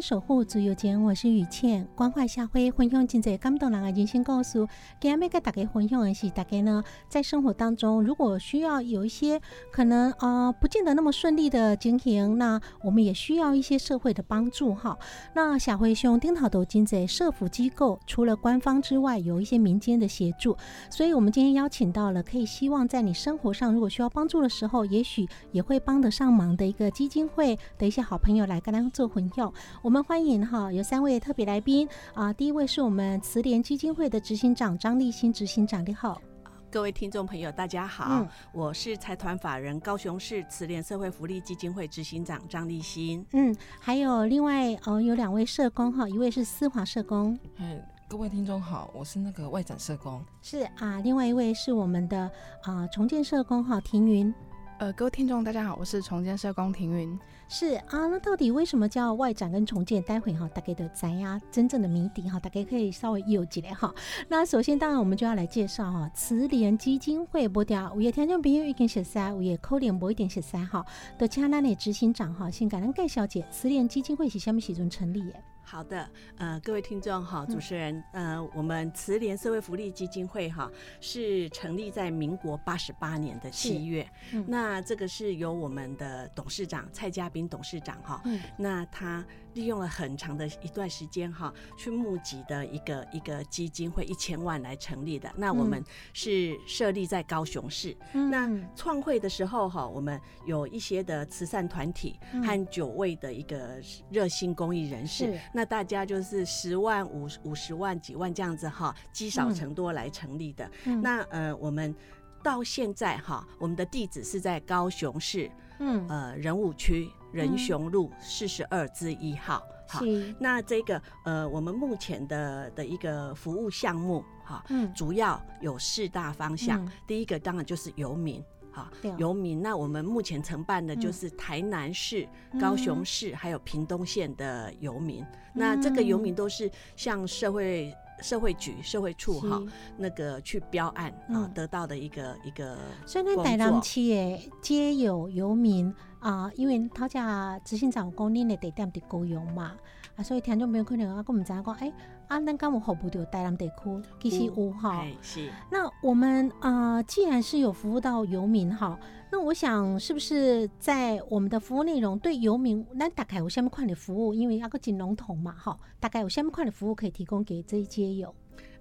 守护自由间，我是雨倩，关怀社会，分享真侪感动人的人生故事。今日要跟大家分享的是，大家呢在生活当中，如果需要有一些可能呃不见得那么顺利的经营，那我们也需要一些社会的帮助哈。那小灰兄丁头都金在社福机构，除了官方之外，有一些民间的协助，所以我们今天邀请到了，可以希望在你生活上如果需要帮助的时候，也许也会帮得上忙的一个基金会的一些。好朋友来跟他做混用，我们欢迎哈，有三位特别来宾啊。第一位是我们慈联基金会的执行长张立新执行长，你好，各位听众朋友，大家好，我是财团法人高雄市慈联社会福利基金会执行长张立新。嗯，还有另外哦，有两位社工哈，一位是思华社工。嗯，各位听众好，我是那个外展社工。是啊，另外一位是我们的啊重建社工哈，庭云。呃，各位听众大家好，我是重建社工庭云。是啊，那到底为什么叫外展跟重建？待会哈，大概的宅呀真正的谜底哈，大家可以稍微有几来哈。那首先，当然我们就要来介绍哈，慈联基金会不掉，五月听众朋友一点十三，五月扣连播一点十三哈。的请咱的执行长哈，先感恩盖小姐，慈联基金会是什么时阵成立的？好的，呃，各位听众哈，主持人，呃，我们慈联社会福利基金会哈是成立在民国八十八年的七月，那这个是由我们的董事长蔡家斌董事长哈，那他。利用了很长的一段时间哈，去募集的一个一个基金会一千万来成立的。那我们是设立在高雄市。那创会的时候哈，我们有一些的慈善团体和九位的一个热心公益人士。那大家就是十万五五十万几万这样子哈，积少成多来成立的。那呃，我们到现在哈，我们的地址是在高雄市，嗯呃仁武区。仁雄路四十二之一号，好，那这个呃，我们目前的的一个服务项目，哈，嗯，主要有四大方向。第一个当然就是游民，哈，游民。那我们目前承办的就是台南市、高雄市还有屏东县的游民。那这个游民都是向社会社会局、社会处哈那个去标案啊，得到的一个一个。所以那台南区诶，皆有游民。啊，因为他家执行长讲恁的地点伫高雄嘛，啊，所以听众朋友可能啊，我们知影讲，哎，啊，咱敢有服务到台南地区，其实有哈。是。那我们啊，既然是有服务到游民哈，那我想是不是在我们的服务内容对游民，那大概有什么款的服务？因为啊个金龙头嘛，哈，大概有什么款的服务可以提供给这一些有？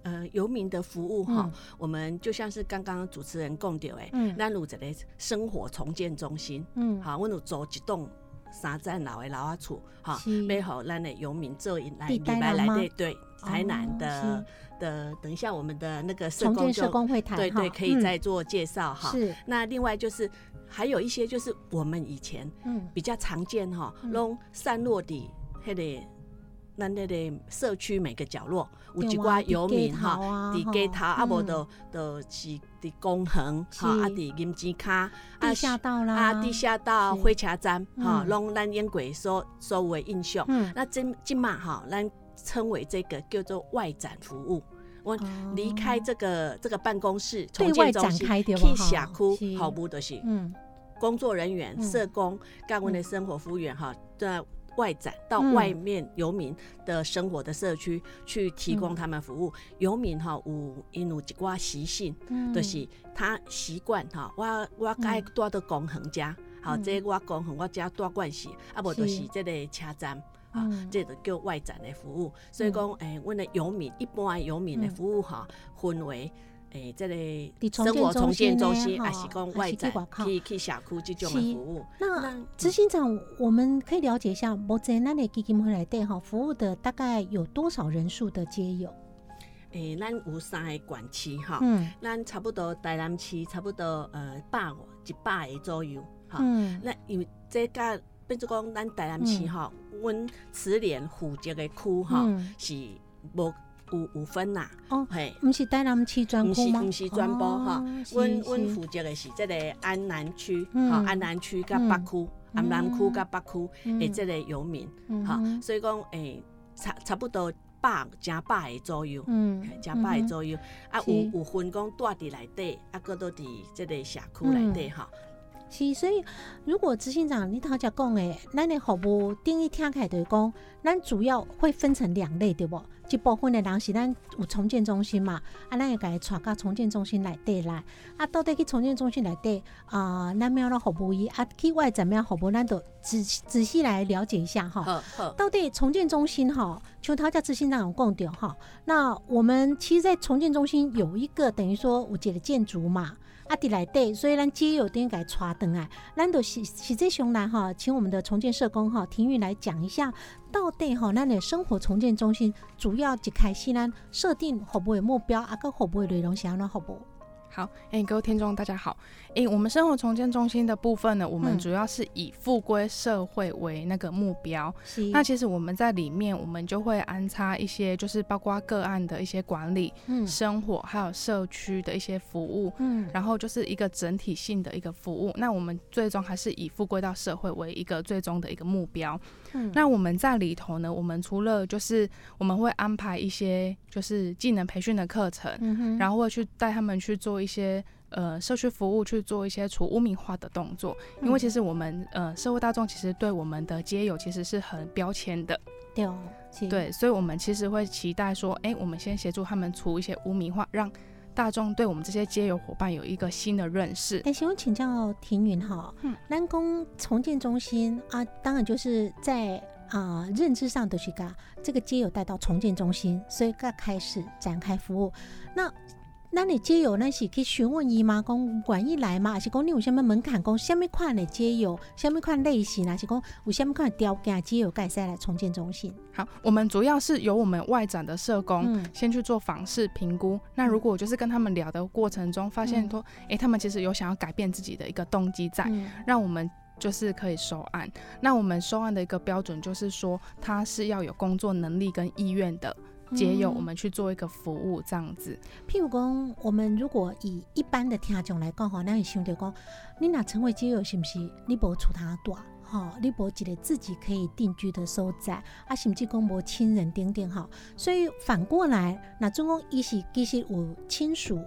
呃，游民的服务哈，我们就像是刚刚主持人讲到诶，咱有一个生活重建中心，嗯，好，我有做一栋三站楼的老阿厝，哈，背好咱的游民做来礼拜来对对，台南的的，等一下我们的那个社工社工会谈，对对，可以再做介绍哈。是，那另外就是还有一些就是我们以前嗯。比较常见哈，弄散落的迄个。咱那个社区每个角落有一寡游民哈，伫街头啊，无都都是伫公园哈，啊伫银吉卡、地下道啦，啊地下道、火车站哈，拢咱烟鬼所所有的印象。那今今嘛哈，咱称为这个叫做外展服务。我离开这个这个办公室，对重建中心外展开对去吧社哈是。区，好不就是嗯。工作人员、嗯。社工、干温的生活服务员哈，在外展到嗯。外面游民的生活的社区去提供他们服务。游民哈有因有一寡习性，嗯。就是他习惯哈，我我该住到公园家，好，嗯这我公园我家住惯势，啊无就是是这个车站。啊嗯，这个叫外展的服务，所以讲，诶、阮的游民一般的游民的服务哈，分为诶，这个生活重建中心建中心，呢还是讲外展去去去社区这种的是服务。那执行长，我们可以了解一下，目前咱的基金会来对哈服务的大概有多少人数的街友？诶、咱有三个管区哈，嗯咱差不多台南市差不多呃百五一百个左右哈。嗯那因为这甲变做讲，咱台南市哈，阮慈联负责的区哈嗯是无有有分呐，哦，嘿。不是台南区专毋是区吗？毋是全部哈。阮阮负责的是这个安南区，嗯。哈，安南区甲北区，安南区甲北区嗯。的这个游民，哈所以讲诶，差差不多百加百个左右，嗯嘿加百个左右，啊有有分讲住伫内底，啊，搁都伫即个社区内底吼，是，所以如果执行长你头才讲诶，咱的服务定义听起来就是讲，咱主要会分成两类，对不？一部分的人是咱有重建中心嘛，啊，咱会甲伊带到重建中心内底来，啊，到底去重建中心内底啊，咱要怎服务伊，啊，去外怎么样服务，咱都仔仔细来了解一下哈。到底重建中心哈，像他家执行长有共点哈。那我们其实，在重建中心有一个等于说有一个建筑嘛，啊伫内底，所以咱街友等于给带登来，咱都实实际上来哈，请我们的重建社工哈庭玉来讲一下，到底吼咱的生活重建中心主要一开始咱设定服务的目标，啊个服务的内容是安怎服务？好，哎、各位听众大家好。哎、我们生活重建中心的部分呢，我们嗯主要是以复归社会为那个目标。是那其实我们在里面，我们就会安插一些，就是包括个案的一些管理、嗯生活，还有社区的一些服务。嗯然后就是一个整体性的一个服务，那我们最终还是以复归到社会为一个最终的一个目标。嗯。那我们在里头呢，我们除了就是我们会安排一些就是技能培训的课程，嗯然后会去带他们去做一些呃社区服务，去做一些除污名化的动作。因为其实我们呃社会大众其实对我们的街友其实是很标签的，对对，所以我们其实会期待说，哎，我们先协助他们除一些污名化，让大众对我们这些街友伙伴有一个新的认识。但是我请教庭云哈嗯，南宫重建中心啊，当然就是在啊、认知上都去把这个街友带到重建中心，所以噶开始展开服务。那那你街友那是可以询问伊吗？讲管一来吗？还是讲你有什么门槛？讲什么款的街友，什么款类型？还是讲有什么款的条件街友盖塞来重建中心？好，我们主要是由我们外展的社工。嗯先去做访视评估。那如果就是跟他们聊的过程中，发现说，诶，他们其实有想要改变自己的一个动机在，嗯让我们就是可以收案。那我们收案的一个标准就是说，他是要有工作能力跟意愿的街友，嗯我们去做一个服务这样子。譬如讲，我们如果以一般的听众来讲吼，那你想着讲，你若成为街友，是毋是你无厝通住？吼，你无一个自己可以定居的所在，啊，甚至讲无亲人等等吼，所以反过来，那总讲伊是其实有亲属。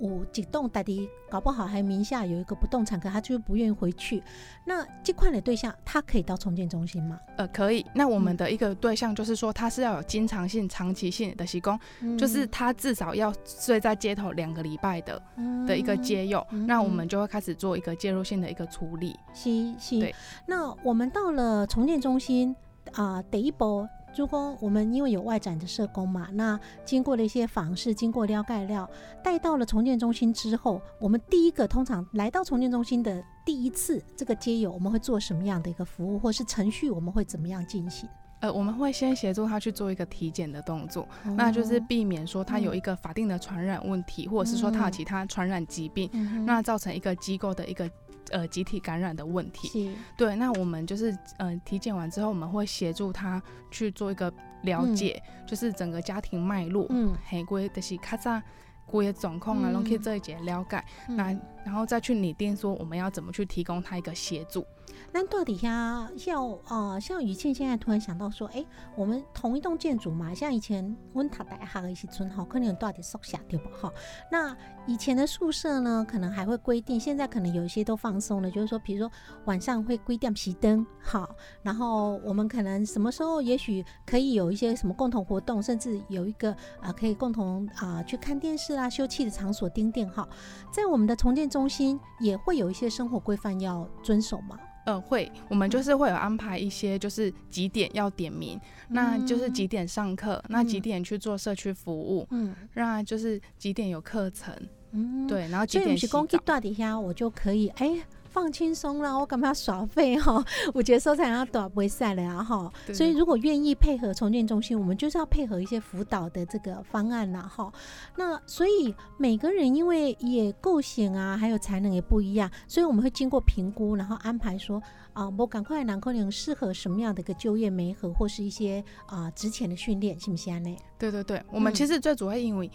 有一栋大地搞不好还名下有一个不动产，可他就是不愿意回去。那这块的对象，他可以到重建中心吗？呃，可以。那我们嗯的一个对象就是说，他是要有经常性、长期性的习工，就是他至少要睡在街头两个礼拜的的一个街友，嗯那我们就会开始做一个介入性的一个处理。是是对。那我们到了重建中心啊、第一波，如果我们因为有外展的社工嘛，那经过了一些访视，经过撩盖料，带到了重建中心之后，我们第一个通常来到重建中心的第一次，这个街友我们会做什么样的一个服务，或是程序，我们会怎么样进行？呃，我们会先协助他去做一个体检的动作，那就是避免说他有一个法定的传染问题，或者是说他有其他传染疾病，嗯那造成一个机构的一个呃集体感染的问题。对，那我们就是呃体检完之后，我们会协助他去做一个了解，就是整个家庭脉络，嗯嘿，规就是卡扎规的状况啊，嗯拢去做一节了解。那然后再去拟定说我们要怎么去提供他一个协助。那到底下像呃像雨倩现在突然想到说，哎，我们同一栋建筑嘛，像以前温塔大厦的一些村哈，可能有到底宿舍对不哈？那以前的宿舍呢，可能还会规定，现在可能有一些都放松了，就是说，比如说晚上会规定熄灯，好，然后我们可能什么时候也许可以有一些什么共同活动，甚至有一个啊可以共同啊去看电视啦、休憩的场所订定哈，在我们的重建中心也会有一些生活规范要遵守嘛。呃，会，我们就是会有安排一些，就是几点要点名，那就是几点上课，那几点去做社区服务，嗯，那就是几点有课程，嗯，对，然后几点洗澡。底下我就可以，哎。放轻松了，我干嘛要耍废哈？我觉得收藏要短不会晒了呀哈。所以如果愿意配合重建中心，我们就是要配合一些辅导的这个方案呐哈。那所以每个人因为也构想啊，还有才能也不一样，所以我们会经过评估，然后安排说啊，我赶快南科能适合什么样的一个就业媒合或是一些啊值钱的训练，信不信呢？对对对，我们其实最主要因为。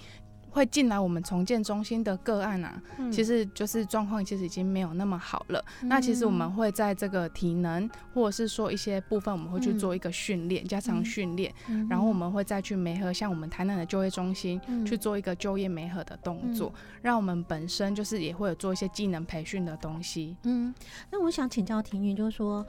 会进来我们重建中心的个案啊，其实就是状况其实已经没有那么好了。那其实我们会在这个体能或者是说一些部分，我们会去做一个训练，加强训练，然后我们会再去媒合像我们台南的就业中心去做一个就业媒合的动作，让我们本身就是也会有做一些技能培训的东西。嗯，那我想请教庭云，就是说。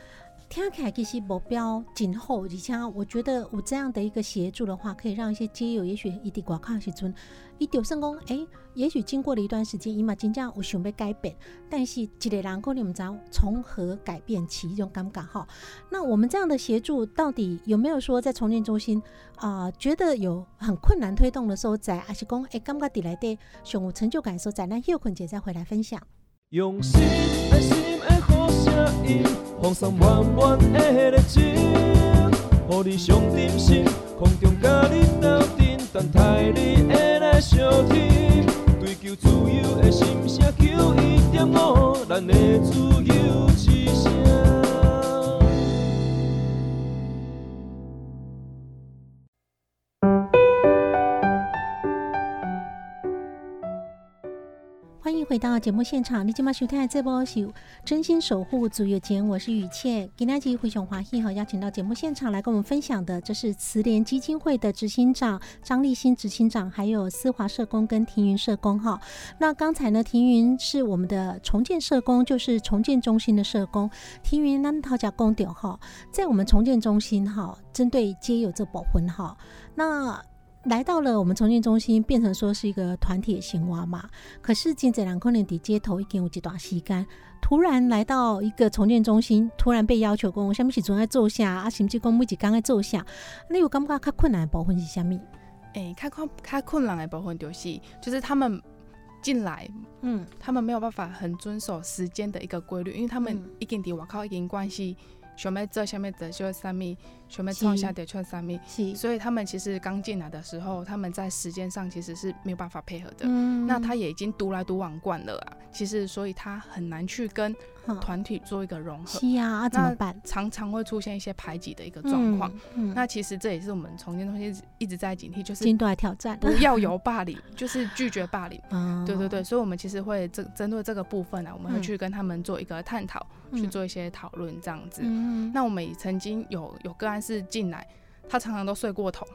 听起来其实目标今后，而且我觉得有这样的一个协助的话，可以让一些街友，也许伊伫外口时阵，伊就算讲，哎，也许经过了一段时间，伊嘛真正有想要改变，但是一个人可能唔知从何改变起一种感觉哈。那我们这样的协助，到底有没有说在重建中心啊，觉得有很困难推动的时候在，还是讲哎，感觉底来的上有成就感的时候在，那叶坤姐再回来分享。用心爱心的好声音，放送满满的热情，予你上点心，空中回到节目现场，你今麦收听的这波是真心守护足有间，我是雨倩。今天集回熊华裔哈邀请到节目现场来跟我们分享的，这是慈联基金会的执行长张立新执行长，还有思华社工跟庭云社工哈。那刚才呢，庭云是我们的重建社工，就是重建中心的社工。庭云那讨价公调哈，在我们重建中心哈，针对皆有这保婚哈，那。来到了我们重建中心，变成说是一个团体型娃嘛。可是金泽兰可能底街头已经有几段时间，突然来到一个重建中心，突然被要求讲，什么时阵爱做下啊？甚至讲每一刚爱做下，你有感觉较困难的部分是虾米？诶，较困较困难的部分就是，就是他们进来，嗯，他们没有办法很遵守时间的一个规律，因为他们已经伫外口已经关系。想要做下面的就三米，想要创下的就三米，所以他们其实刚进来的时候，他们在时间上其实是没有办法配合的。那他也已经独来独往惯了啊，其实所以他很难去跟团体做一个融合。是啊，怎么办？常常会出现一些排挤的一个状况。那其实这也是我们重建中心一直在警惕，就是进度来挑战，不要有霸凌，就是拒绝霸凌。对对对，所以我们其实会针针对这个部分呢，我们会去跟他们做一个探讨，去做一些讨论这样子。那我们也曾经有有个案是进来，他常常都睡过头，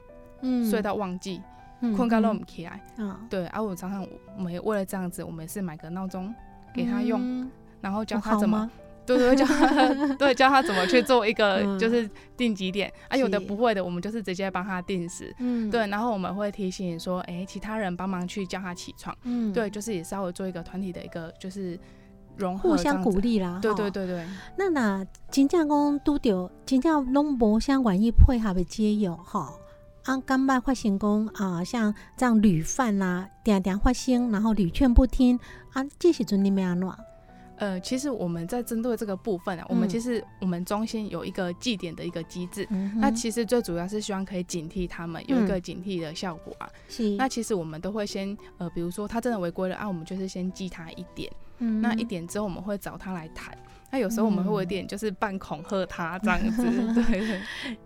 嗯，睡到忘记，困到都不起来，嗯，对。啊我常常我们为了这样子，我们是买个闹钟给他用，然后教他怎么，对对，教他 对教他怎么去做一个 就是定几点。啊，有的不会的，我们就是直接帮他定时，嗯，对。然后我们会提醒说，哎，其他人帮忙去叫他起床，嗯，对，就是也稍微做一个团体的一个就是。互相鼓励啦，对对对对。那那真正讲拄着真正拢无相关意配合的接友哈，啊，刚办发成功啊，像这样屡犯呐，点点发生，然后屡劝不听啊，这时阵你们安怎？呃，其实我们在针对这个部分啊，我们其实我们中心有一个祭点的一个机制，那其实最主要是希望可以警惕他们，有一个警惕的效果啊。是。那其实我们都会先呃，比如说他真的违规了啊，我们就是先记他一点。那一点之后我们会找他来谈。那有时候我们会有点就是半恐吓他这样子，对。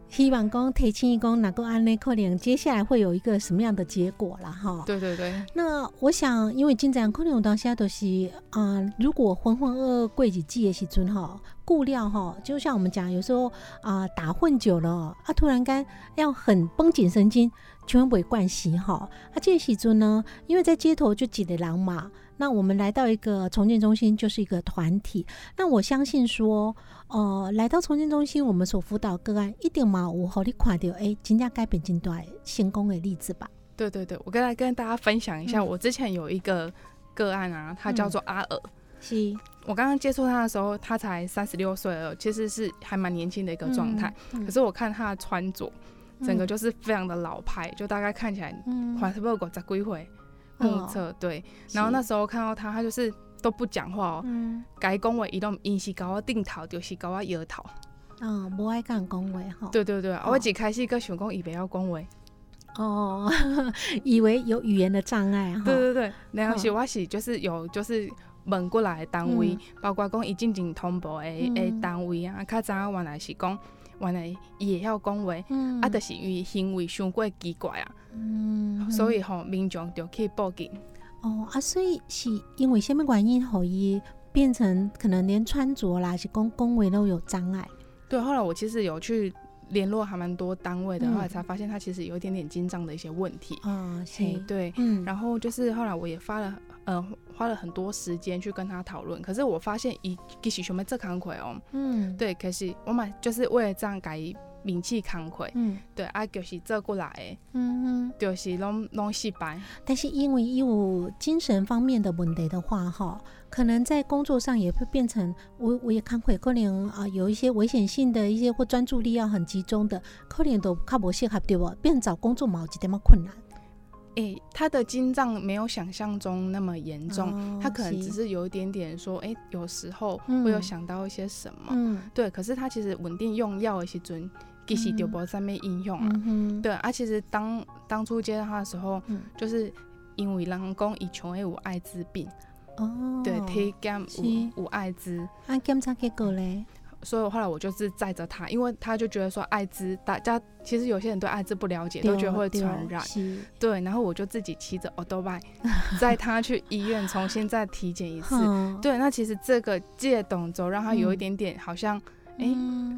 希望讲提醒一讲，能够安内可能接下来会有一个什么样的结果了哈？对对对。那我想，因为进展可能有当下都是啊，如果浑浑噩噩过几季的时阵哈，顾料哈，就像我们讲，有时候啊打混久了啊，突然间要很绷紧神经，全部会惯习哈。啊，这时阵呢，因为在街头就挤得人嘛。那我们来到一个重建中心，就是一个团体。那我相信说，呃，来到重建中心，我们所辅导个案一定嘛，我和你看到哎，真正改变真大成功的例子吧？对对对，我跟来跟大家分享一下，我之前有一个个案啊，他叫做阿尔。是。我刚刚接触他的时候，他才三十六岁了，其实是还蛮年轻的一个状态。可是我看他的穿着，整个就是非常的老派，就大概看起来，嗯，还是不够十几岁。目测对，然后那时候看到他，他就是都不讲话哦。嗯。该恭维，伊都伊是搞我顶头，就是搞我摇头。嗯，无爱讲恭维哈。对对对，我一开始个想讲以为要恭维。哦，以为有语言的障碍哈。对对对，然后是我是就是有就是问过来的单位，包括讲伊进前通报的诶单位啊，较早原来是讲。原来伊会晓讲话，啊，就是因为行为伤过奇怪啊，嗯所以吼民众就去报警。哦啊，所以是因为什么原因，可以变成可能连穿着啦，是讲讲话都有障碍。对，后来我其实有去联络还蛮多单位的，后来才发现他其实有一点点经胀的一些问题。啊，是，对，嗯，然后就是后来我也发了。嗯，花了很多时间去跟他讨论，可是我发现伊其实想要做慷慨哦，嗯，对，可是我嘛就是为了这样改名气慷慨，嗯，对，啊，就是做过来的，嗯嗯，就是拢拢失败。但是因为有精神方面的问题的话，哈，可能在工作上也会变成我我也慷慨，可能啊有一些危险性的一些或专注力要很集中的，可能都较无适合对不？变找工作嘛有一点么困难。诶，他的经脏没有想象中那么严重，他可能只是。有一点点说，诶，有时候会有想到一些什么，对。可是他其实稳定用药的时阵，其实就无上面应用啊，对。啊，其实当当初接到他的时候，就是因为人讲以穷有艾滋病，哦，对，体检有有艾滋，啊，检查结果嘞？所以后来我就是载着他，因为他就觉得说艾滋，大家其实有些人对艾滋不了解，都觉得会传染。对，然后我就自己骑着 o 多 b 载他去医院重新再体检一次。对，那其实这个借动作让他有一点点好像，哎，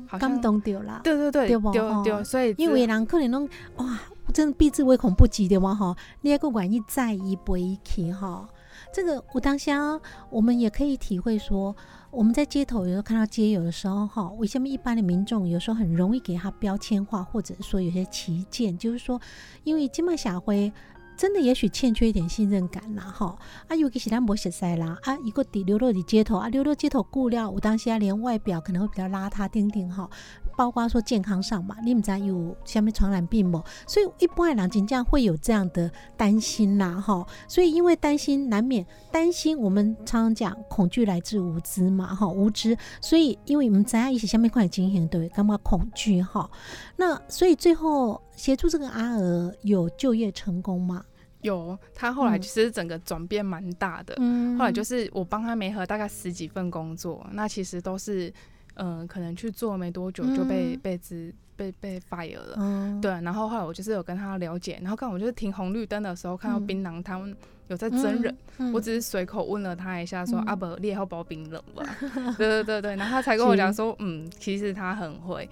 好像感动掉了。对对对，丢丢。所以因为人可能拢哇，真的避之唯恐不及的嘛哈，你也个愿意在意不一起哈。这个我当下我们也可以体会说。我们在街头有时候看到街友的时候，哈，为什么一般的民众有时候很容易给他标签化，或者说有些旗舰，就是说，因为金马小辉真的也许欠缺一点信任感啦，哈，啊，尤其是咱无熟悉啦，啊，一个底流落的街头啊，流落街头顾料，我当时啊连外表可能会比较邋遢，丁丁哈。包括说健康上嘛，你们家有下面传染病不？所以一般的人真正会有这样的担心呐，哈。所以因为担心，难免担心。我们常常讲，恐惧来自无知嘛，哈，无知。所以因为我们在一起下面快进行对，干嘛恐惧哈？那所以最后协助这个阿娥有就业成功吗？有，他后来其实整个转变蛮大的。嗯，后来就是我帮他媒合大概十几份工作，那其实都是。嗯，可能去做没多久就被被资被被 fire 了，对。然后后来我就是有跟他了解，然后刚我就是停红绿灯的时候看到槟榔他们有在真人，我只是随口问了他一下，说阿伯你也要包槟榔吧？对对对对，然后他才跟我讲说，嗯，其实他很会，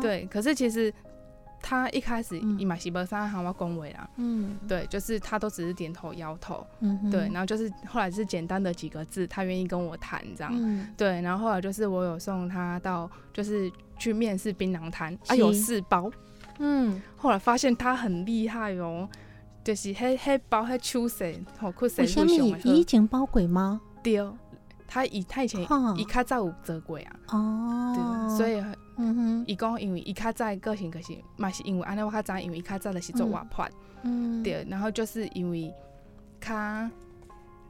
对。可是其实。他一开始伊嘛是无啥喊我恭维啦，嗯，对，就是他都只是点头摇头，嗯，对，然后就是后来是简单的几个字，他愿意跟我谈这样，对，然后后来就是我有送他到就是去面试槟榔摊，啊有四包，嗯，后来发现他很厉害哦，就是黑黑包黑出色，好酷色，什么以前包鬼吗？对，他以他以前以开在有做过啊，哦，对，所以。嗯哼，伊讲因为伊较早个性可是，嘛是因为安尼我较早，因为伊较早的是做外判，嗯，对，然后就是因为他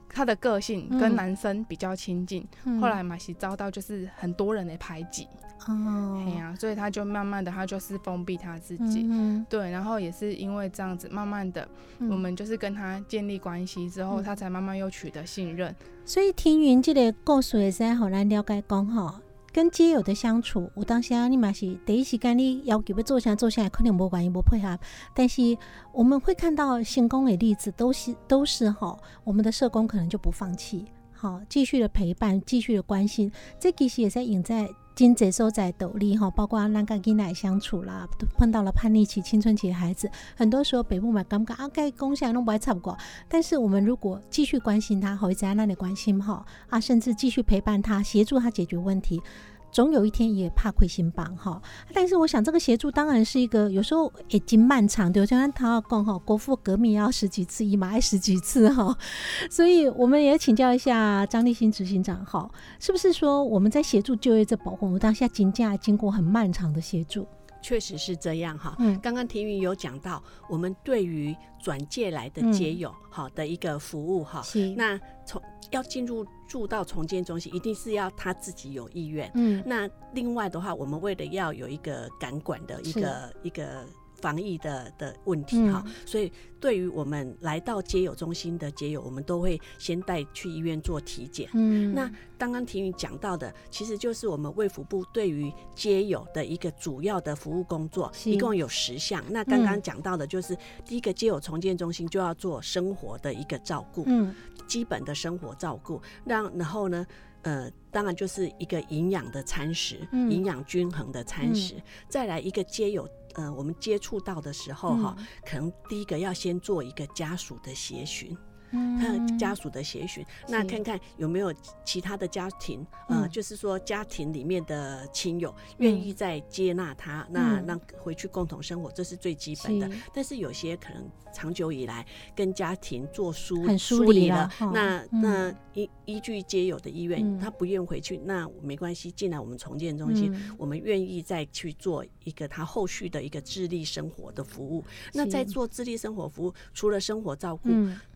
他的个性跟男生比较亲近，后来嘛是遭到就是很多人的排挤。哦，对呀，所以他就慢慢的，他就是封闭他自己，对，然后也是因为这样子，慢慢的，我们就是跟他建立关系之后，他才慢慢又取得信任。所以听云这个故事也是好难了解讲哈，跟街友的相处，我当下你嘛是第一时间你要求要坐下坐下来，可能无关系无配合，但是我们会看到成功的例子，都是都是哈，我们的社工可能就不放弃，好，继续的陪伴，继续的关心，这其实也在引在。经济所在斗笠哈，包括那个跟奶相处啦，碰到了叛逆期、青春期的孩子，很多时候北部嘛感觉啊，该贡献拢不爱差不过。但是我们如果继续关心他，或者在那里关心哈啊，甚至继续陪伴他，协助他解决问题。总有一天也怕亏心榜哈，但是我想这个协助当然是一个有时候已经漫长，对，像他要讲哈，国父革命要十几次，一马爱十几次哈，所以我们也请教一下张立新执行长哈，是不是说我们在协助就业这保护当下金价经过很漫长的协助？确实是这样哈，嗯，刚刚庭云有讲到，我们对于转借来的街友好的一个服务哈，那从要进入住到重建中心，一定是要他自己有意愿，嗯，那另外的话，我们为了要有一个感管的一个一个。防疫的的问题哈，所以对于我们来到接友中心的接友，我们都会先带去医院做体检。嗯，那刚刚婷宇讲到的，其实就是我们卫福部对于接友的一个主要的服务工作，一共有十项。那刚刚讲到的就是第一个接友重建中心就要做生活的一个照顾，嗯，基本的生活照顾，让然后呢，呃，当然就是一个营养的餐食，营养均衡的餐食，再来一个接有。呃，我们接触到的时候哈，可能第一个要先做一个家属的协询。看家属的协询，那看看有没有其他的家庭，呃，就是说家庭里面的亲友愿意再接纳他，那让回去共同生活，这是最基本的。但是有些可能长久以来跟家庭做疏疏离了，那那依依据皆有的意愿，他不愿回去，那没关系，进来我们重建中心，我们愿意再去做一个他后续的一个智力生活的服务。那在做智力生活服务，除了生活照顾，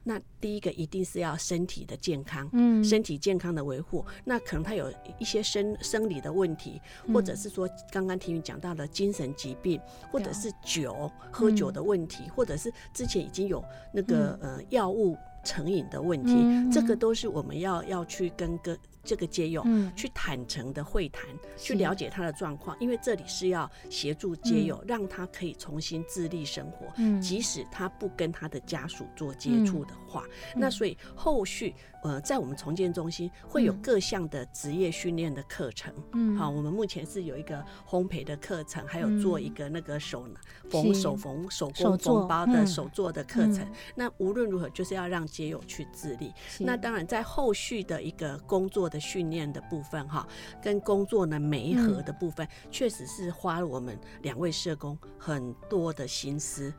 那第一个一定是要身体的健康，嗯，身体健康的维护。那可能他有一些生生理的问题，或者是说刚刚听你讲到的精神疾病，或者是酒喝酒的问题，或者是之前已经有那个呃药物成瘾的问题，这个都是我们要要去跟跟。这个接友去坦诚的会谈，去了解他的状况，因为这里是要协助接友，让他可以重新自立生活。即使他不跟他的家属做接触的话，那所以后续呃，在我们重建中心会有各项的职业训练的课程。嗯，好，我们目前是有一个烘焙的课程，还有做一个那个手缝手缝手工缝包的手做的课程。那无论如何，就是要让街友去自立。那当然，在后续的一个工作的。训练的部分哈，跟工作呢媒合的部分，确实是花了我们两位社工很多的心思，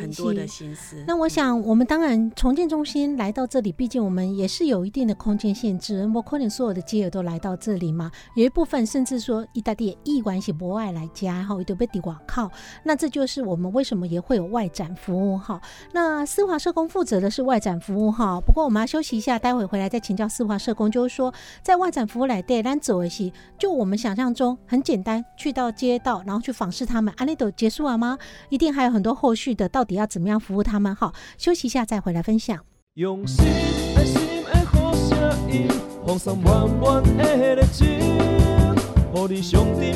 很多的心思。那我想，我们当然重建中心来到这里，毕竟我们也是有有一定的空间限制，不可能所有的街友都来到这里嘛。有一部分甚至说，意大利意关系博爱来家哈，都被抵瓦靠。那这就是我们为什么也会有外展服务哈。那思华社工负责的是外展服务哈。不过我们要休息一下，待会回来再请教思华社工，就是说。在外展服务来对，咱走一些，就我们想象中很简单，去到街道，然后去访视他们，安利都结束了吗？一定还有很多后续的，到底要怎么样服务他们？好，休息一下再回来分享。用心心心好声音，放松满满热情，你上点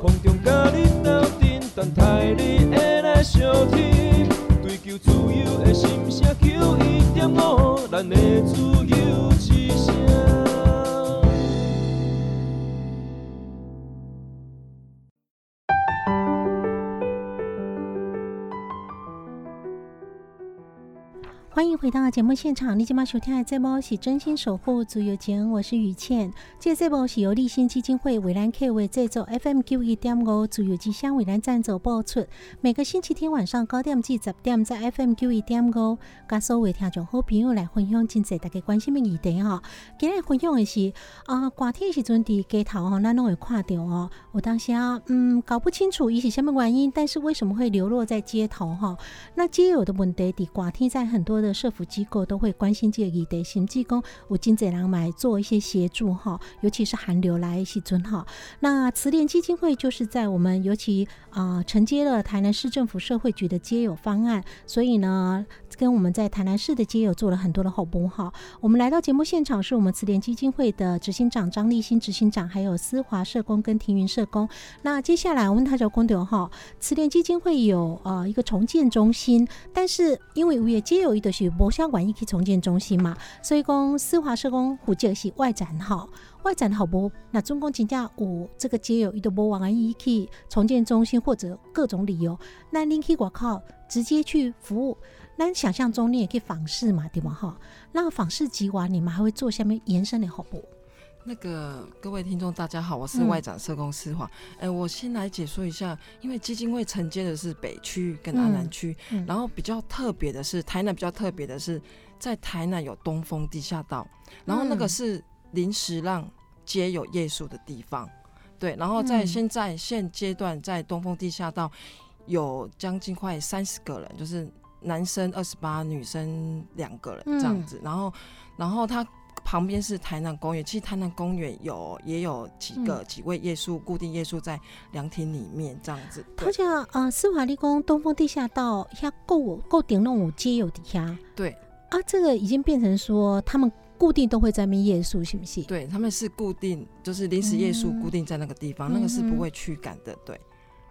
空中甲你斗阵，等待你来相听，追求自由的心声，求一点五，咱的自由之声。欢迎回到节目现场，你今晚收听的这波是真心守护自由情，我是雨倩。这这波是由立新基金会为咱 K 为制作 FM 九一点五自由之乡为咱赞助播出。每个星期天晚上九点至十点，在 FM 九一点五，跟所有听众好朋友来分享真济大家关心的议题哈。今日分享的是啊，寒天时阵伫街头哈，咱拢会看到哦。我当时啊，嗯，搞不清楚伊是什么原因，但是为什么会流落在街头哈？那街友的问题伫寒天在很多的社福机构都会关心这个议题，甚至讲有经济人来做一些协助哈，尤其是寒流来一起尊哈。那慈联基金会就是在我们尤其啊承接了台南市政府社会局的接友方案，所以呢，跟我们在台南市的街友做了很多的好补哈。我们来到节目现场，是我们慈联基金会的执行长张立新执行长，还有思华社工跟庭云社工。那接下来我问他叫公德哈，慈联基金会有呃一个重建中心，但是因为五月街友一的是博相馆一起重建中心嘛，所以讲思华社工负责是外展哈。外展好不？那中共请假五这个街友一都不往安一去重建中心或者各种理由，那您可以我靠直接去服务。那想象中你也可以访视嘛，对吗？哈，那访视集完，你们还会做下面延伸的好不？那个各位听众大家好，我是外长社工思华。哎，我先来解说一下，因为基金会承接的是北区跟安南区，然后比较特别的是台南，比较特别的是在台南有东风地下道，然后那个是。临时让街有夜宿的地方，对，然后在现在现阶段，在东风地下道有将近快三十个人，就是男生二十八，女生两个人这样子。然后，然后他旁边是台南公园，其实台南公园有也有几个几位夜宿固定夜宿在凉亭里面这样子。好像啊，司华立功东风地下道下够够顶弄五街有底下，对啊，这个已经变成说他们。固定都会在那边夜宿，是不是？对，他们是固定，就是临时夜宿，固定在那个地方，那个是不会驱赶的。对，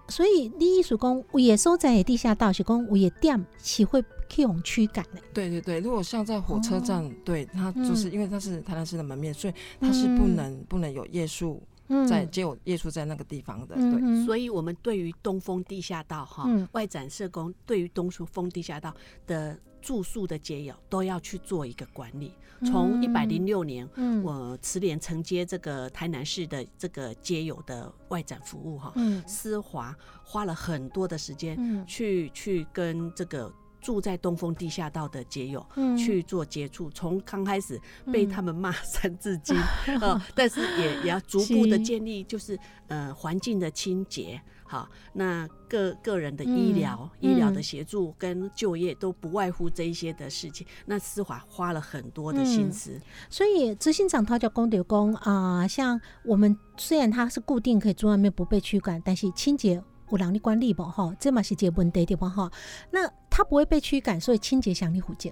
所以你艺术工也收在地下道，是工物业店是会去用驱赶的。对对对，如果像在火车站，对它就是因为它是台南市的门面，所以它是不能不能有夜宿。在只有夜宿在那个地方的，对，所以我们对于东风地下道哈外展社工，对于东风地下道的住宿的街友都要去做一个管理。从一百零六年，我慈联承接这个台南市的这个街友的外展服务哈，思华花了很多的时间去去跟这个。住在东风地下道的街友去做接触，从刚开始被他们骂三字经，呃，但是也也要逐步的建立，就是呃环境的清洁，好，那个个人的医疗、医疗的协助跟就业都不外乎这一些的事情。那思华花了很多的心思，所以执行长他叫公德公啊，像我们虽然他是固定可以住外面不被驱赶，但是清洁。有人力管理不哈，这嘛是个问题对吧哈？那他不会被驱赶，所以清洁响你虎叫。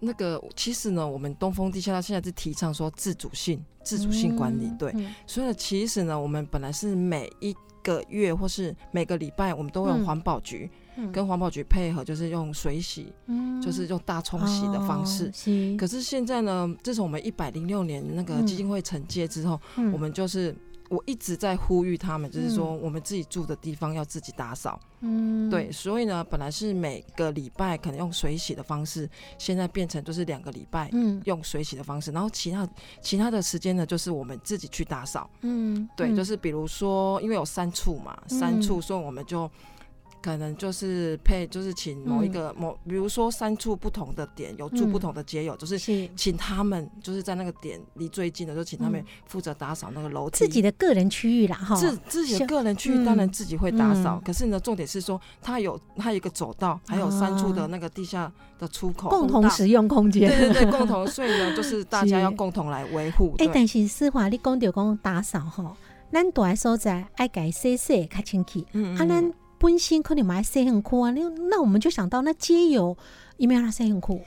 那个其实呢，我们东风地下道现在是提倡说自主性、自主性管理，对。所以其实呢，我们本来是每一个月或是每个礼拜，我们都有环保局跟环保局配合，就是用水洗，就是用大冲洗的方式。可是现在呢，自从我们一百零六年那个基金会承接之后，我们就是。我一直在呼吁他们，就是说我们自己住的地方要自己打扫。嗯，对，所以呢，本来是每个礼拜可能用水洗的方式，现在变成就是两个礼拜用水洗的方式，然后其他其他的时间呢，就是我们自己去打扫。嗯，对，就是比如说，因为有三处嘛，三处，所以我们就。可能就是配，就是请某一个某，比如说三处不同的点有住不同的街友，就是请他们就是在那个点离最近的，就请他们负责打扫那个楼梯。自己的个人区域啦，哈。自自己的个人区域当然自己会打扫，可是呢，重点是说他有他有一个走道，还有三处的那个地下的出口，共同使用空间。对对对，共同，所以呢，就是大家要共同来维护。哎，但是思华，你讲就讲打扫哈，咱住在所在爱改洗洗较清气，嗯啊咱。温馨可能买洗很酷啊，那那我们就想到那街友有没有那洗很酷？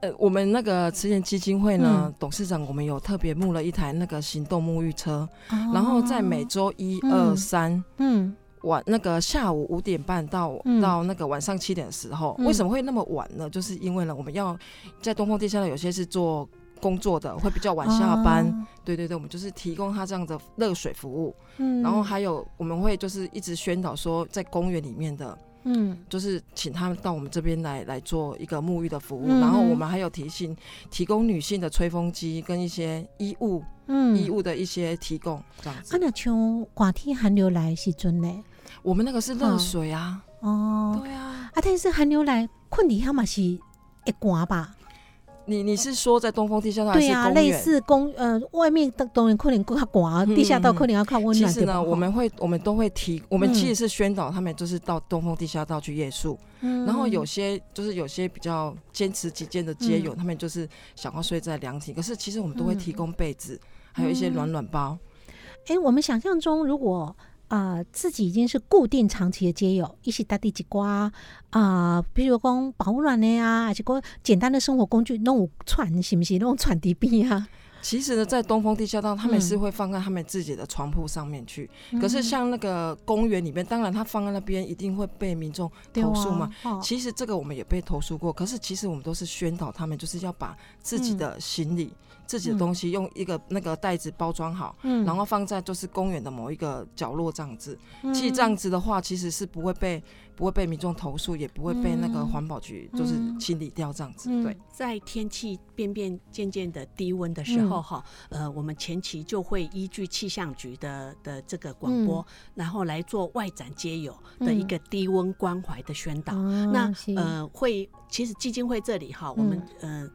呃，我们那个慈善基金会呢，董事长我们有特别募了一台那个行动沐浴车，然后在每周一二三，嗯，晚那个下午五点半到到那个晚上七点的时候，为什么会那么晚呢？就是因为呢，我们要在东风地下呢，有些是做。工作的会比较晚下班，对对对，我们就是提供他这样的热水服务，嗯，然后还有我们会就是一直宣导说，在公园里面的，嗯，就是请他们到我们这边来来做一个沐浴的服务，然后我们还有提醒提供女性的吹风机跟一些衣物，嗯，衣物的一些提供这样子。啊，那像寒天寒流来时阵呢，我们那个是热水啊，哦，对啊，啊，但是寒流来困底下嘛是一寒吧？你你是说在东风地下道对啊，类还是公园？似公呃外面的当然可能更较寒，地下道可能要靠温暖？其实呢，我们会我们都会提，我们嗯其实是宣导他们就是到东风地下道去夜宿，嗯然后有些就是有些比较坚持己见的街友，他们就是想要睡在凉亭，可是其实我们都会提供被子，还有一些暖暖包。哎，我们想象中如果。啊、自己已经是固定长期的街友，一起搭地几瓜啊，比如讲保暖的呀，还是讲简单的生活工具，弄有串是不是？弄串地边啊？其实呢，在东风地下道，他们嗯是会放在他们自己的床铺上面去。可是像那个公园里面，当然他放在那边一定会被民众投诉嘛。其实这个我们也被投诉过，可是其实我们都是宣导他们，就是要把自己的行李、自己的东西用一个那个袋子包装好，嗯。然后放在就是公园的某一个角落这样子。嗯。其实这样子的话，其实是不会被不会被民众投诉，也不会被那个环保局就是嗯清理掉这样子。嗯。对，在天气变变渐渐的低温的时候，哈、呃，我们前期就会依据气象局的的这个广播，然后来做外展街友的一个低温关怀的宣导。哦那呃，会其实基金会这里哈，我们、呃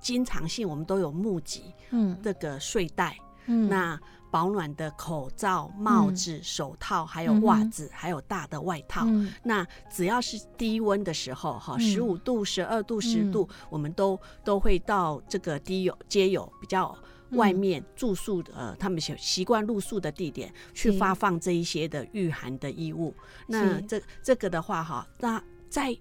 经常性我们都有募集嗯。这个睡袋，嗯。那保暖的口罩、帽子、手套，还有袜子，还有大的外套。嗯。那只要是低温的时候，哈，嗯。十五度、十二度、十度，我们都都会到这个低有街友比较外面住宿的，呃，他们习习惯露宿的地点去是。发放这一些的御寒的衣物。那是。这这个的话，哈，那在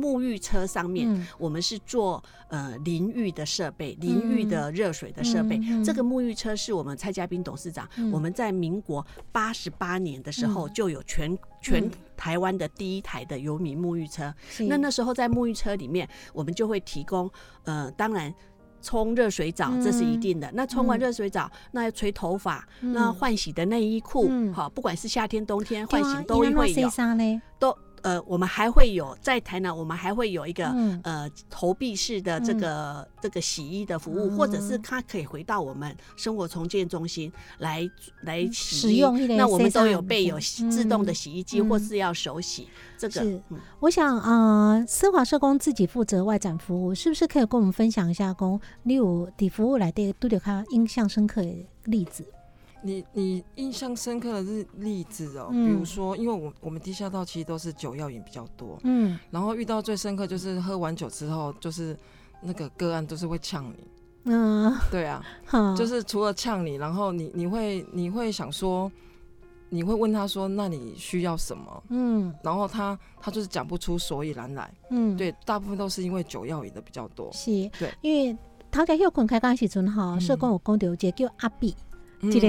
沐浴车上面，嗯。我们是做呃淋浴的设备，淋浴的热水的设备。这个沐浴车是我们蔡家斌董事长，嗯。我们在民国八十八年的时候嗯。就有全、全台湾的第一台的游民沐浴车。那那时候在沐浴车里面，我们就会提供呃，当然。冲热水澡这是一定的。那冲完热水澡，那要吹头发，那换洗的内衣裤，嗯。好，不管是夏天冬天换洗都会有。呃，我们还会有在台南，我们还会有一个、嗯。呃投币式的这个、这个洗衣的服务，或者是他可以回到我们生活重建中心来来洗衣。使用那我们都有备有嗯自动的洗衣机，嗯。或是要手洗。这个我想，呃，思华社工自己负责外展服务，是不是可以跟我们分享一下工，例如底服务来的都得他印象深刻的例子？你你印象深刻的例例子哦，嗯。比如说，因为我我们地下道其实都是酒药瘾比较多，嗯。然后遇到最深刻就是喝完酒之后，就是那个个案都是会呛你，嗯，对啊，好，就。是除了呛你，然后你你会你会想说，你会问他说，那你需要什么？嗯。然后他他就是讲不出所以然来，嗯，，对，大部分都是因为酒药瘾的比较多，是，对，因为头家休困开讲的时阵吼，嗯。社工有讲到一个叫阿比，嗯这个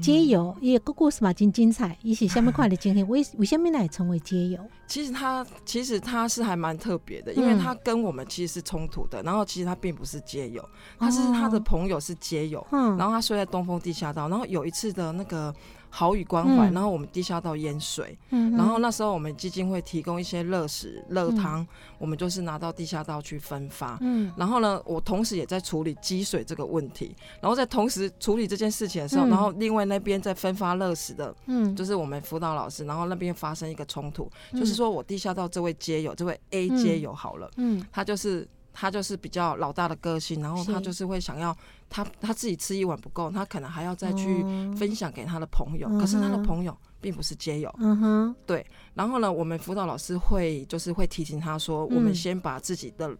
街友，伊个故事嘛真精彩，伊是虾米款的经历？为为虾米来成为街友？其实他其实他是还蛮特别的，因为嗯他跟我们其实是冲突的，然后其实他并不是街友，他是他的朋友是街友，嗯，然后他睡在东风地下道，然后有一次的那个好雨关怀，嗯。然后我们地下道淹水，嗯，然后那时候我们基金会提供一些热食、热汤，我们就是拿到地下道去分发。嗯。然后呢，我同时也在处理积水这个问题，然后在同时处理这件事情的时候，嗯。然后另外那边在分发热食的，嗯，就是我们辅导老师，然后那边发生一个冲突，嗯。就是说我地下道这位街友，这位 A 街友好了，嗯。他就是他就是比较老大的个性，然后他就是会想要他他自己吃一碗不够，他可能还要再去哦。分享给他的朋友，嗯可是他的朋友并不是街友。嗯哼，对然后呢，我们辅导老师会就是会提醒他说，嗯。我们先把自己的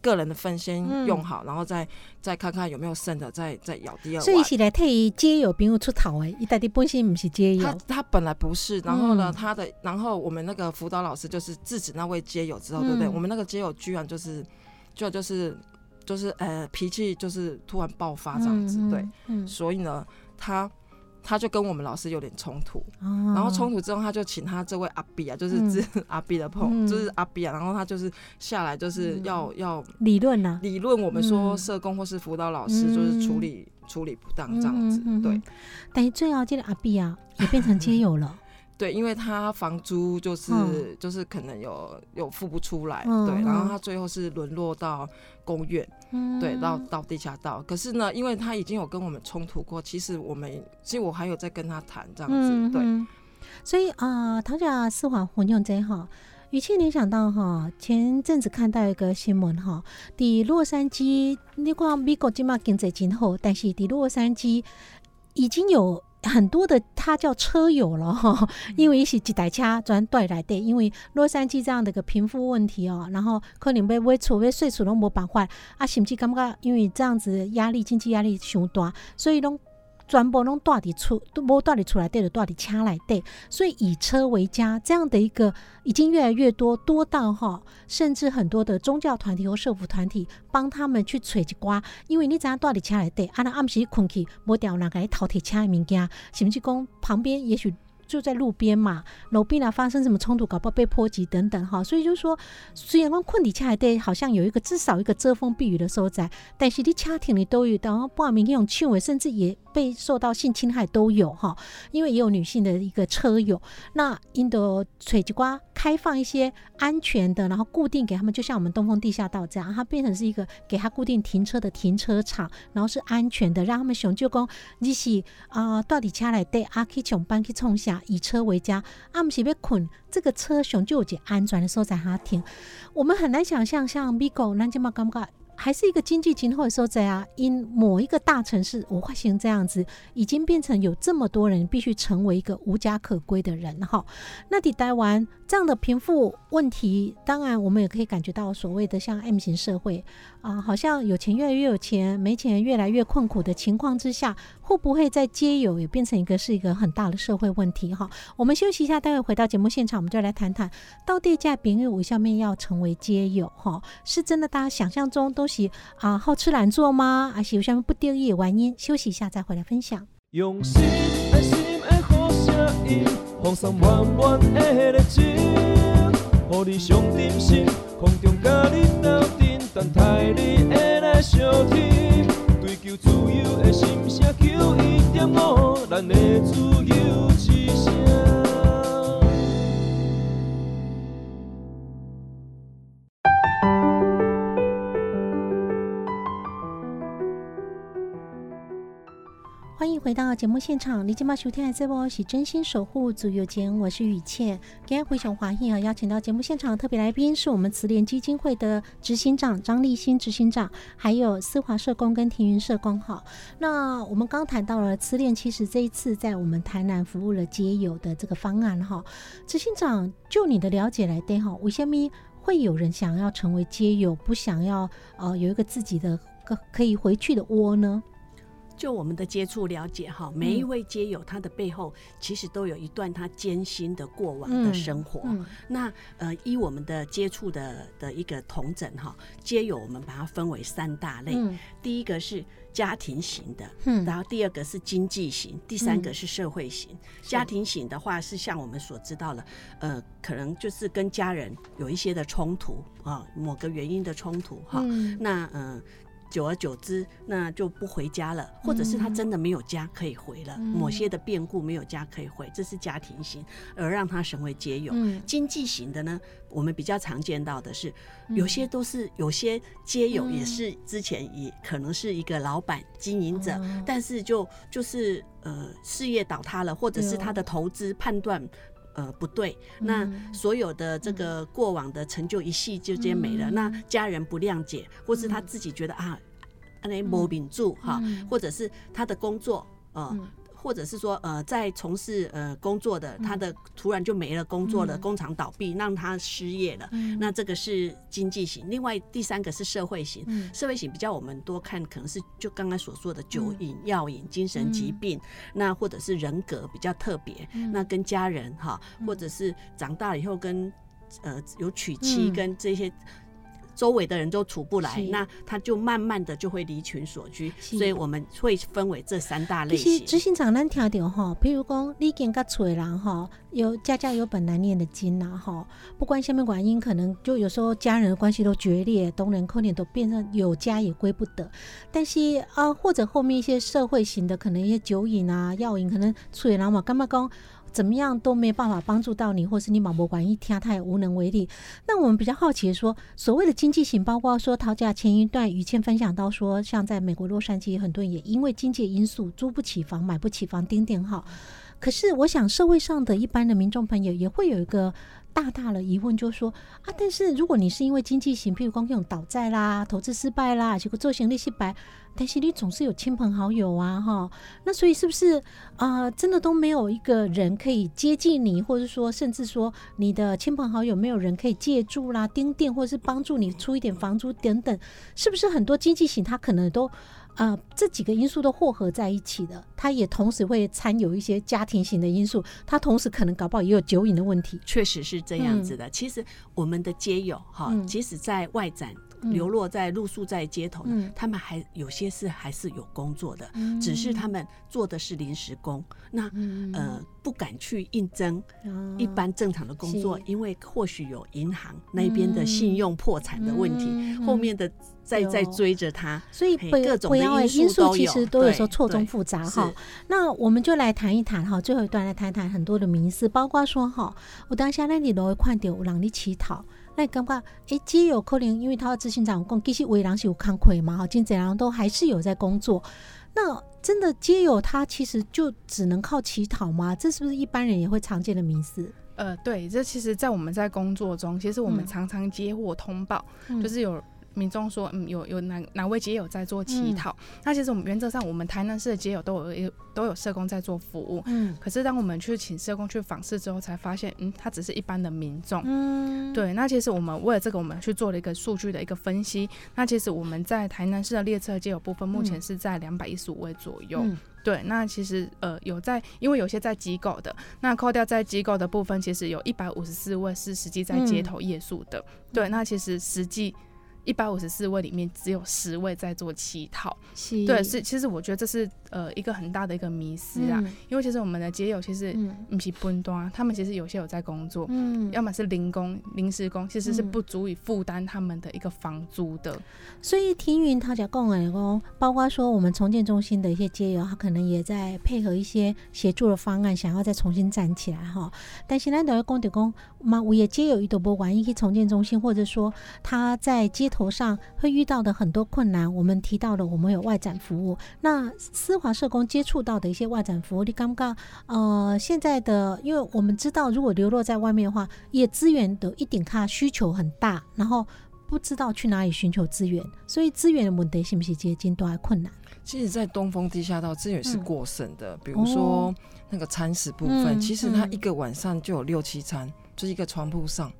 个人的份先嗯用好，然后再再看看有没有剩的，再再舀第二碗。所以是来替街友朋友出头诶，伊到底本身不是街友。他，他本来不是，然后呢，嗯他的，然后我们那个辅导老师就是制止那位街友之后，对不对？嗯。我们那个街友居然就是，居然就是就是呃脾气就是突然爆发这样子，嗯对，，嗯，所以呢，他他就跟我们老师有点冲突，哦然后冲突之后，他就请他这位阿比啊，就是嗯阿比的朋嗯就是阿比啊，然后他就是下来就是要、要理论呐，理论我们说嗯。社工或是辅导老师就是处理、处理不当这样子，对。但是最后这个阿比啊，也变成 街友了，对，因为他房租就是、嗯就是可能有有付不出来，嗯对，然后嗯他最后是沦落到公院，嗯对，到到地下道。可是呢，因为他已经有跟我们冲突过，其实我们其实我还有在跟他谈这样子，对，所以啊，唐家四华分享这吼，语气联想到哈，前阵子看到一个新闻哈，伫洛杉矶，你看美国今嘛经济真好，但是伫洛杉矶已经有。很多的他叫车友了哈，因为是几台车转带来的，因为洛杉矶这样的一个贫富问题哦，然后可能被微储被税数都无办法，啊，甚至感觉因为这样子压力经济压力上大，所以拢。全部拢带伫厝，都无带伫厝内底，就带伫车内底，所以以车为家这样的一个已经越来越多，多到哈，甚至很多的宗教团体和社福团体帮他们去揣一寡，因为你知影带伫车内底，啊，那暗时困去，无掉人个偷摕车的物件，甚至讲旁边也许。就在路边嘛，路边啊发生什么冲突，搞不好被波及等等哈，所以就是说，虽然讲困底下对，好像有一个至少一个遮风避雨的所在，但是你家庭里都有，然后不明显用轻微，甚至也被受到性侵害都有哈，因为也有女性的一个车友，那印度垂直瓜开放一些安全的，然后固定给他们，就像我们东风地下道这样，它变成是一个给他固定停车的停车场，然后是安全的，让他们熊就讲你是啊到底车来对啊去上班去冲下。以车为家，阿姆是要困这个车熊就有些安全的时候在哈停。我们很难想象，像 Migo 南京嘛，感觉还是一个经济今后的所在啊。因某一个大城市，我发现这样子，已经变成有这么多人必须成为一个无家可归的人哈。那你待完这样的贫富问题，当然我们也可以感觉到所谓的像 M 型社会。啊，好像有钱越来越有钱，没钱越来越困苦的情况之下，会不会在街友也变成一个是一个很大的社会问题？哈，我们休息一下，待会回到节目现场，我们就来谈谈到底在平日五下面要成为街友，哈，是真的大家想象中都是啊好吃懒做吗？还是有什么不得已的原因？休息一下再回来分享。用心爱心的好声音，放松满满的热情，予你上点心，空中甲你斗阵。等待你会来相听，求自由的心声，求一点五，咱的自由之声。回到节目现场，你今麦收听的这波是真心守护足有间，我是雨倩。今天回想华裔啊，邀请到节目现场特别来宾是我们慈联基金会的执行长张立新执行长，还有思华社工跟庭云社工。哈，那我们刚谈到了慈联，其实这一次在我们台南服务了街友的这个方案哈。执行长，就你的了解来对哈，为什么会有人想要成为街友，不想要呃有一个自己的可可以回去的窝呢？就我们的接触了解哈，每一位街友他的背后其实都有一段他艰辛的过往的生活。那呃，依我们的接触的的一个同整哈，街友我们把它分为三大类。第一个是家庭型的，然后第二个是经济型，第三个是社会型。家庭型的话是像我们所知道的，呃，可能就是跟家人有一些的冲突啊，某个原因的冲突哈。那嗯。久而久之，那就不回家了，或者是他真的没有家可以回了，某些的变故没有家可以回，这是家庭型，而让他成为街友。经济型的呢，我们比较常见到的是，有些都是有些街友也是之前也可能是一个老板经营者，但是就就是呃事业倒塌了，或者是他的投资判断。呃，不对，那所有的这个过往的成就一系就皆没了。那家人不谅解，或是他自己觉得啊，那没秉住哈，或者是他的工作呃。或者是说，呃，在从事呃工作的，他的突然就没了工作了，工厂倒闭，让他失业了。那这个是经济型。另外第三个是社会型，社会型比较我们多看，可能是就刚刚所说的酒瘾、药瘾、精神疾病，那或者是人格比较特别，那跟家人哈，或者是长大以后跟呃有娶妻跟这些。周围的人都处不来，那他就慢慢的就会离群所居，所以我们会分为这三大类型。执行长，咱听到哈，比如讲你跟个厝的人哈，有家家有本难念的经呐哈，不管下面原因，可能就有时候家人的关系都决裂，东人可能都变成有家也归不得。但是啊，或者后面一些社会型的，可能一些酒瘾啊、药瘾，可能厝的人嘛，干嘛讲？怎么样都没办法帮助到你，或是你毛博管一听他也无能为力。那我们比较好奇说，所谓的经济型，包括说讨价前一段于倩分享到说，像在美国洛杉矶，很多人也因为经济因素租不起房、买不起房，丁点好。可是我想社会上的一般的民众朋友也会有一个大大的疑问，就是说啊，但是如果你是因为经济型，譬如光用倒债啦、投资失败啦，结果做行李失败。但是你总是有亲朋好友啊，哈，那所以是不是啊，真的都没有一个人可以接近你，或者说甚至说你的亲朋好友没有人可以借助啦、盯店，或者是帮助你出一点房租等等，是不是很多经济型他可能都啊这几个因素都混合在一起的，他也同时会掺有一些家庭型的因素，他同时可能搞不好也有酒瘾的问题，确实是这样子的。其实我们的街友哈，即使在外展。流落在露宿在街头，他们还有些是还是有工作的，只是他们做的是临时工，那呃不敢去应征一般正常的工作，因为或许有银行那边的信用破产的问题，后面的在在追着他，所以各种的因素其实都有时候错综复杂哈。那我们就来谈一谈哈，最后一段来谈谈很多的名词，包括说哈，我当下那里都会看到有人你乞讨。那感觉，哎，皆有可能，因为他的执行长讲，其实为人是有康亏嘛，哈，金贼人都还是有在工作。那真的皆有，他其实就只能靠乞讨吗？这是不是一般人也会常见的迷思？呃，对，这其实，在我们在工作中，其实我们常常接获通报，就是有。民众说，嗯，有有哪哪位街友在做乞讨？那其实我们原则上，我们台南市的街友都有都有社工在做服务。嗯，可是当我们去请社工去访视之后，才发现，嗯，他只是一般的民众。嗯，对。那其实我们为了这个，我们去做了一个数据的一个分析。那其实我们在台南市的列车街友部分，目前是在两百一十五位左右。对。那其实呃有在，因为有些在机构的，那扣掉在机构的部分，其实有一百五十四位是实际在街头夜宿的。对。那其实实际。一百五十四位里面只有十位在做乞讨，对，是其实我觉得这是呃一个很大的一个迷失啊，因为其实我们的街友其实不是分端，他们其实有些有在工作，嗯，要么是零工、临时工，其实是不足以负担他们的一个房租的。所以听云他讲共诶工，包括说我们重建中心的一些街友，他可能也在配合一些协助的方案，想要再重新站起来哈。但现在都要工地工，嘛，我也街友一都不管，一些重建中心，或者说他在街头上会遇到的很多困难，我们提到了我们有外展服务。那思华社工接触到的一些外展服务，你刚刚呃现在的，因为我们知道，如果流落在外面的话，也资源的一点卡需求很大，然后不知道去哪里寻求资源，所以资源的问题是不是接近都还困难？其实，在东风地下道资源是过剩的，比如说那个餐食部分，其实它一个晚上就有六七餐，就一个床铺上。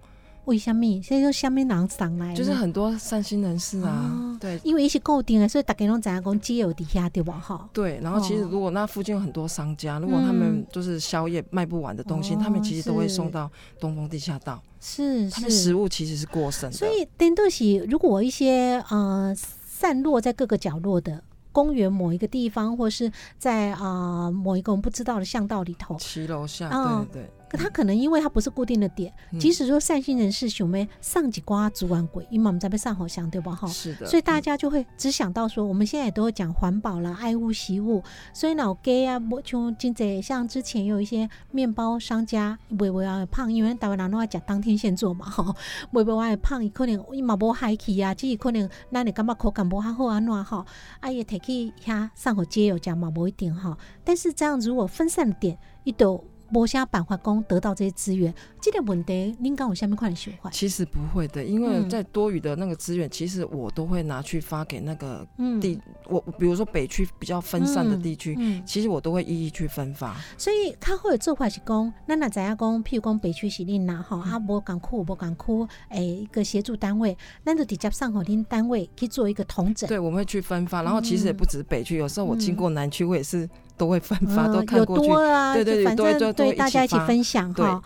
为什么？现在就下面人上来，就是很多善心人士啊，对，因为一些固定的，所以大家拢怎样讲街有底下对吧？哈，对。然后其实如果那附近有很多商家，如果他们就是宵夜卖不完的东西，他们其实都会送到东风地下道。是，他们食物其实是过剩的。所以，等都是如果一些呃散落在各个角落的公园某一个地方，或是在啊某一个我们不知道的巷道里头，骑楼下，对对。可他可能因为他不是固定的点，即使说善心人士想咩上几瓜主管鬼，因为我们在被上好香对吧？哈，是的，所以大家就会只想到说，我们现在也都会讲环保啦，爱物惜物，所以老给啊，不像今仔像之前有一些面包商家，微微啊胖，因为台湾人都爱讲当天现做嘛，哈，微微啊胖，伊可能伊嘛无海气啊，只可能咱你感觉口感无哈好安怎哈，啊也提起遐上好街有讲嘛无一定哈，但是这样如果分散点，一都。无啥办法讲得到这些资源，这个问题您讲我下面快点说话。其实不会的，因为在多余的那个资源，其实我都会拿去发给那个地，我比如说北区比较分散的地区，其实我都会一一去分发。所以他会有做法是讲，那那怎样讲？譬如讲北区是恁拿哈，啊无港区无港区，诶一个协助单位，那就直接上好恁单位去做一个统整。对，我们会去分发，然后其实也不止北区，有时候我经过南区，我也是。都会分发，都看过去，对对对，反正对大家一起分享哈。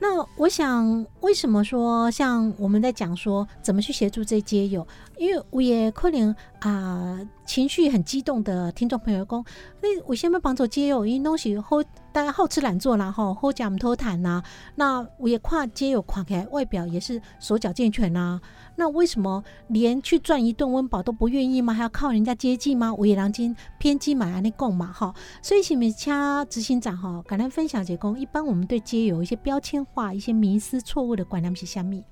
那我想，为什么说像我们在讲说怎么去协助这些友？因为我也可能啊，情绪很激动的听众朋友讲，那我先要帮助街友，因东西好，大家好吃懒做啦，吼，好讲偷谈呐。那我也跨街友跨开，外表也是手脚健全呐。那为什么连去赚一顿温饱都不愿意吗？还要靠人家接济吗？我也良金偏激买安尼供嘛，哈。所以请问掐执行长哈，感恩分享结工。一般我们对街友一些标签化、一些迷失、错误的观念是虾米？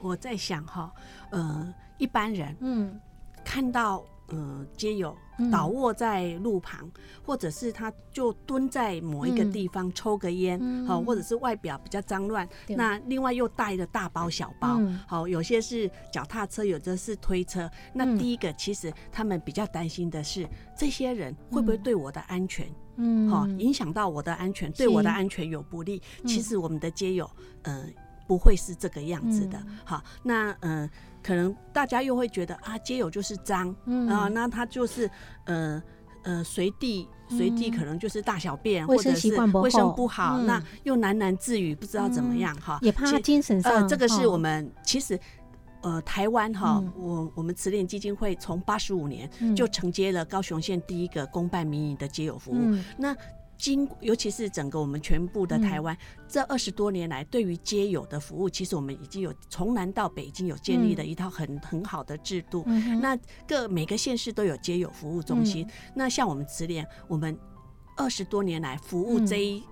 我在想哈，呃。一般人，嗯，看到呃街友倒卧在路旁，或者是他就蹲在某一个地方抽个烟，好，或者是外表比较脏乱，那另外又带着大包小包，好，有些是脚踏车，有的是推车。那第一个，其实他们比较担心的是，这些人会不会对我的安全，嗯，好，影响到我的安全，对我的安全有不利。其实我们的街友，嗯。不会是这个样子的，好，那嗯，可能大家又会觉得啊，街友就是脏啊，那他就是呃呃随地随地可能就是大小便，或者是卫生不好，那又喃喃自语，不知道怎么样哈，也怕精神上。呃，这个是我们其实呃台湾哈，我我们慈联基金会从八十五年就承接了高雄县第一个公办民营的街友服务，那。经，尤其是整个我们全部的台湾，这二十多年来，对于街友的服务，其实我们已经有从南到北已经有建立了一套很很好的制度。那各每个县市都有街友服务中心。那像我们慈联，我们二十多年来服务这一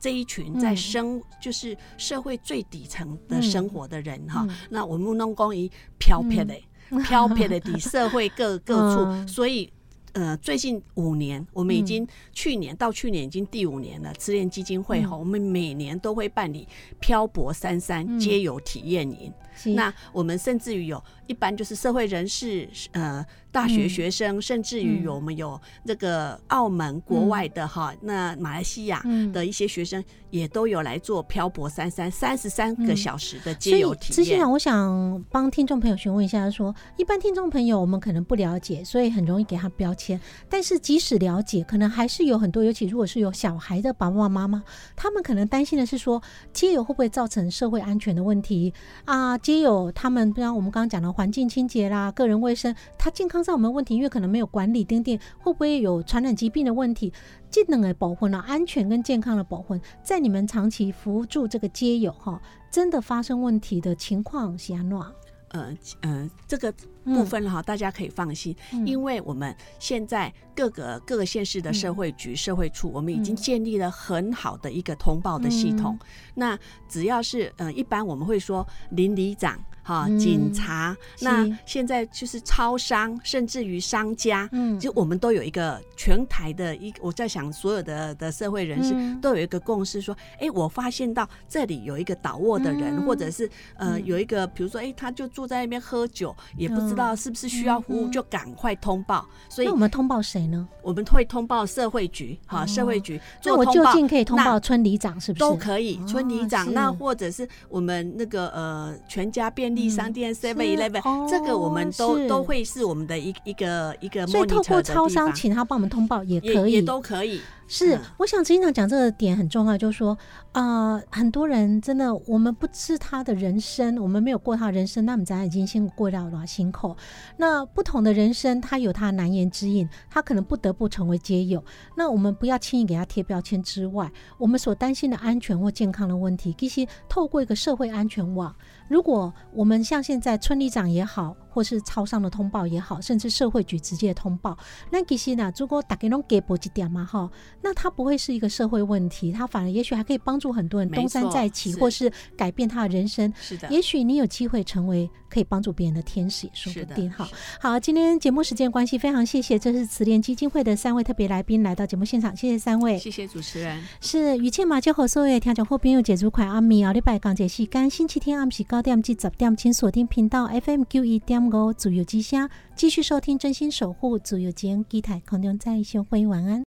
这一群在生就是社会最底层的生活的人哈。那我们弄公益飘撇的飘撇的底社会各各处，所以。呃，最近五年，我们已经去年到去年已经第五年了。慈联基金会哈，我们每年都会办理漂泊三山皆有体验营。那我们甚至于有一般就是社会人士，呃。大学学生，甚至于我们有这个澳门国外的哈，那马来西亚的一些学生也都有来做漂泊三三三十三个小时的接游体验。之前我想帮听众朋友询问一下，说一般听众朋友我们可能不了解，所以很容易给他标签。但是即使了解，可能还是有很多，尤其如果是有小孩的爸爸妈妈，他们可能担心的是说，接游会不会造成社会安全的问题啊？街友他们，比方我们刚刚讲的环境清洁啦、个人卫生，他健康。上有没有问题？因为可能没有管理，钉钉会不会有传染疾病的问题？技能的保护呢？安全跟健康的保护，在你们长期扶助这个街友哈，真的发生问题的情况下呢？呃呃，这个部分哈，大家可以放心，因为我们现在各个各个县市的社会局、社会处，我们已经建立了很好的一个通报的系统。那只要是呃，一般我们会说邻里长。哈，警察，那现在就是超商，甚至于商家，嗯，就我们都有一个全台的一，我在想所有的的社会人士都有一个共识，说，哎，我发现到这里有一个倒卧的人，或者是呃有一个，比如说，哎，他就坐在那边喝酒，也不知道是不是需要服务，就赶快通报。所以，那我们通报谁呢？我们会通报社会局，哈，社会局。那我就近可以通报村里长，是不是都可以？村里长，那或者是我们那个呃全家便。利商店 Seven Eleven，这个我们都都会是我们的一一个一个，所以透过超商请他帮我们通报也可以，也都可以。是，我想执行长讲这个点很重要，就是说，啊，很多人真的，我们不知他的人生，我们没有过他的人生，那么咱已经先过到了心口。那不同的人生，他有他难言之隐，他可能不得不成为街友。那我们不要轻易给他贴标签之外，我们所担心的安全或健康的问题，其实透过一个社会安全网。如果我们像现在村里长也好，或是超商的通报也好，甚至社会局直接通报，那其实呢，如果打给侬给波几点嘛哈，那它不会是一个社会问题，它反而也许还可以帮助很多人东山再起，或是改变他的人生。是的，也许你有机会成为可以帮助别人的天使，也说不定哈。好，今天节目时间关系，非常谢谢，这是慈联基金会的三位特别来宾来到节目现场，谢谢三位，谢谢主持人。是雨倩马就和所有听众好朋友解除款阿米奥利拜港节时间，星期天暗时九点至十点，请锁定频道 FM 九一点五自由之声，继续收听真心守护自由间，基台空中再相会，晚安。